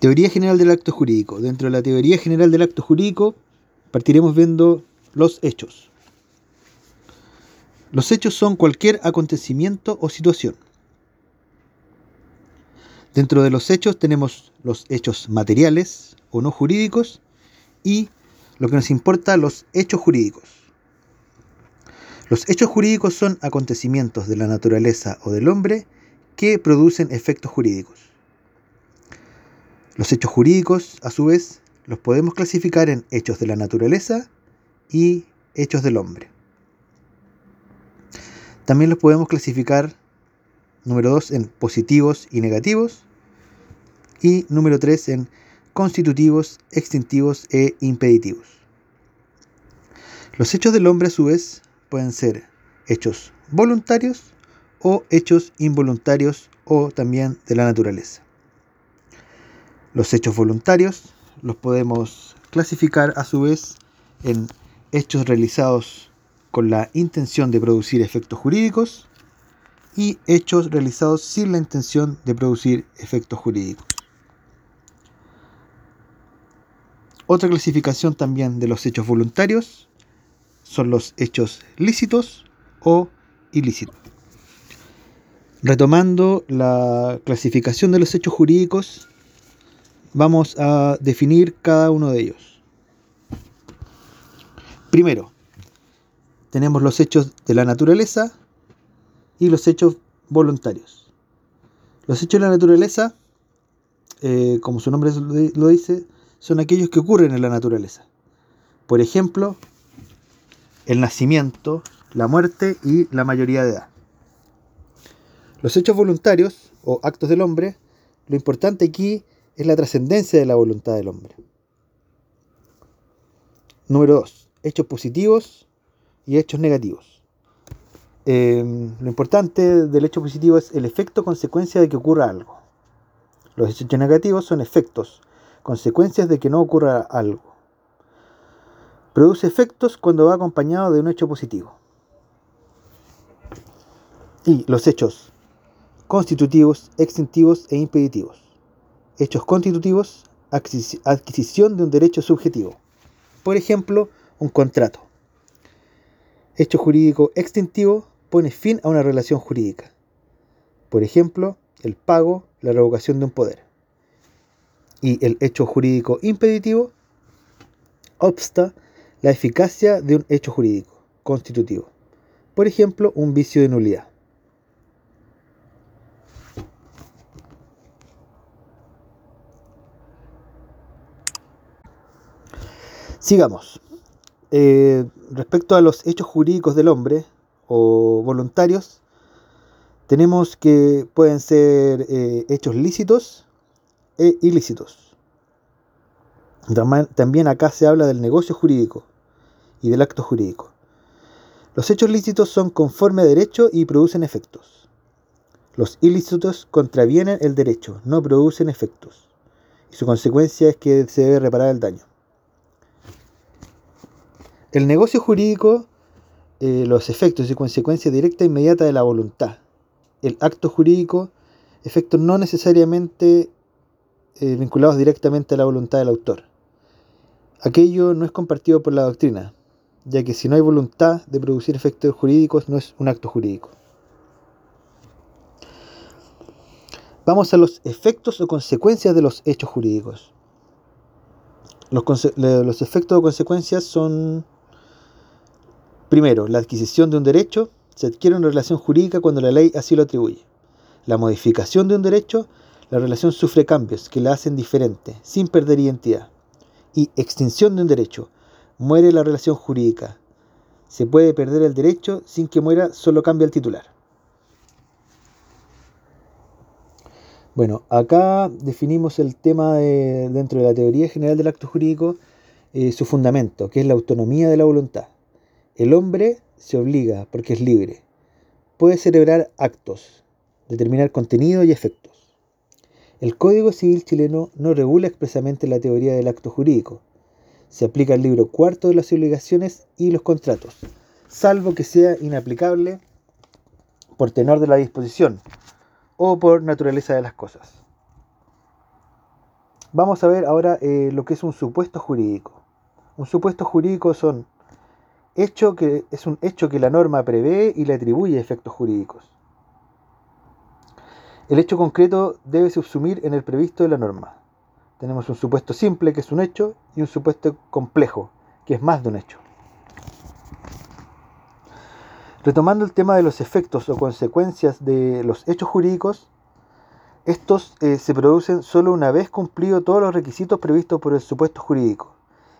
Teoría general del acto jurídico. Dentro de la teoría general del acto jurídico partiremos viendo los hechos. Los hechos son cualquier acontecimiento o situación. Dentro de los hechos tenemos los hechos materiales o no jurídicos y lo que nos importa, los hechos jurídicos. Los hechos jurídicos son acontecimientos de la naturaleza o del hombre que producen efectos jurídicos. Los hechos jurídicos, a su vez, los podemos clasificar en hechos de la naturaleza y hechos del hombre. También los podemos clasificar, número 2, en positivos y negativos, y número 3, en constitutivos, extintivos e impeditivos. Los hechos del hombre, a su vez, pueden ser hechos voluntarios o hechos involuntarios o también de la naturaleza. Los hechos voluntarios los podemos clasificar a su vez en hechos realizados con la intención de producir efectos jurídicos y hechos realizados sin la intención de producir efectos jurídicos. Otra clasificación también de los hechos voluntarios son los hechos lícitos o ilícitos. Retomando la clasificación de los hechos jurídicos, vamos a definir cada uno de ellos. Primero, tenemos los hechos de la naturaleza y los hechos voluntarios. Los hechos de la naturaleza, eh, como su nombre lo dice, son aquellos que ocurren en la naturaleza. Por ejemplo, el nacimiento, la muerte y la mayoría de edad. Los hechos voluntarios o actos del hombre, lo importante aquí es la trascendencia de la voluntad del hombre. Número 2. Hechos positivos y hechos negativos. Em, lo importante del hecho positivo es el efecto consecuencia de que ocurra algo. Los hechos negativos son efectos, consecuencias de que no ocurra algo. Produce efectos cuando va acompañado de un hecho positivo. Y los hechos constitutivos, extintivos e impeditivos hechos constitutivos, adquisición de un derecho subjetivo. Por ejemplo, un contrato. Hecho jurídico extintivo pone fin a una relación jurídica. Por ejemplo, el pago, la revocación de un poder. Y el hecho jurídico impeditivo obsta la eficacia de un hecho jurídico constitutivo. Por ejemplo, un vicio de nulidad. Sigamos. Eh, respecto a los hechos jurídicos del hombre o voluntarios, tenemos que pueden ser eh, hechos lícitos e ilícitos. También acá se habla del negocio jurídico y del acto jurídico. Los hechos lícitos son conforme a derecho y producen efectos. Los ilícitos contravienen el derecho, no producen efectos. Y su consecuencia es que se debe reparar el daño. El negocio jurídico, eh, los efectos y consecuencia directa e inmediata de la voluntad. El acto jurídico, efectos no necesariamente eh, vinculados directamente a la voluntad del autor. Aquello no es compartido por la doctrina, ya que si no hay voluntad de producir efectos jurídicos no es un acto jurídico. Vamos a los efectos o consecuencias de los hechos jurídicos. Los, los efectos o consecuencias son Primero, la adquisición de un derecho se adquiere una relación jurídica cuando la ley así lo atribuye. La modificación de un derecho, la relación sufre cambios que la hacen diferente, sin perder identidad. Y extinción de un derecho, muere la relación jurídica. Se puede perder el derecho sin que muera, solo cambia el titular. Bueno, acá definimos el tema dentro de la teoría general del acto jurídico, eh, su fundamento, que es la autonomía de la voluntad. El hombre se obliga porque es libre. Puede celebrar actos, determinar contenido y efectos. El Código Civil chileno no regula expresamente la teoría del acto jurídico. Se aplica el libro cuarto de las obligaciones y los contratos, salvo que sea inaplicable por tenor de la disposición o por naturaleza de las cosas. Vamos a ver ahora eh, lo que es un supuesto jurídico. Un supuesto jurídico son hecho que, es un hecho que la norma prevé y le atribuye efectos jurídicos. El hecho concreto debe subsumir en el previsto de la norma. Tenemos un supuesto simple, que es un hecho, y un supuesto complejo, que es más de un hecho. Retomando el tema de los efectos o consecuencias de los hechos jurídicos, estos eh, se producen solo una vez cumplidos todos los requisitos previstos por el supuesto jurídico.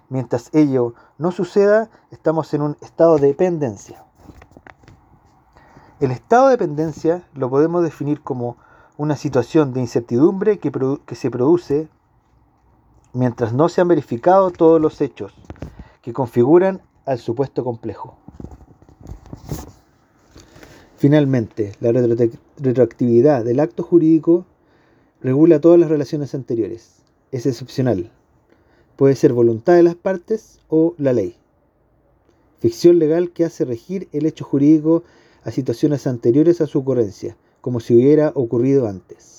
Mientras ello no suceda, estamos en un estado de dependencia. El estado de dependencia lo podemos definir como una situación de incertidumbre que, que se produce mientras no se han verificado todos los hechos que configuran al supuesto complejo. Finalmente, la retroactividad del acto jurídico regula todas las relaciones anteriores. Es excepcional. Puede ser voluntad de las partes o la ley. Ficción legal que hace regir el hecho jurídico a situaciones anteriores a su ocurrencia, como si hubiera ocurrido antes.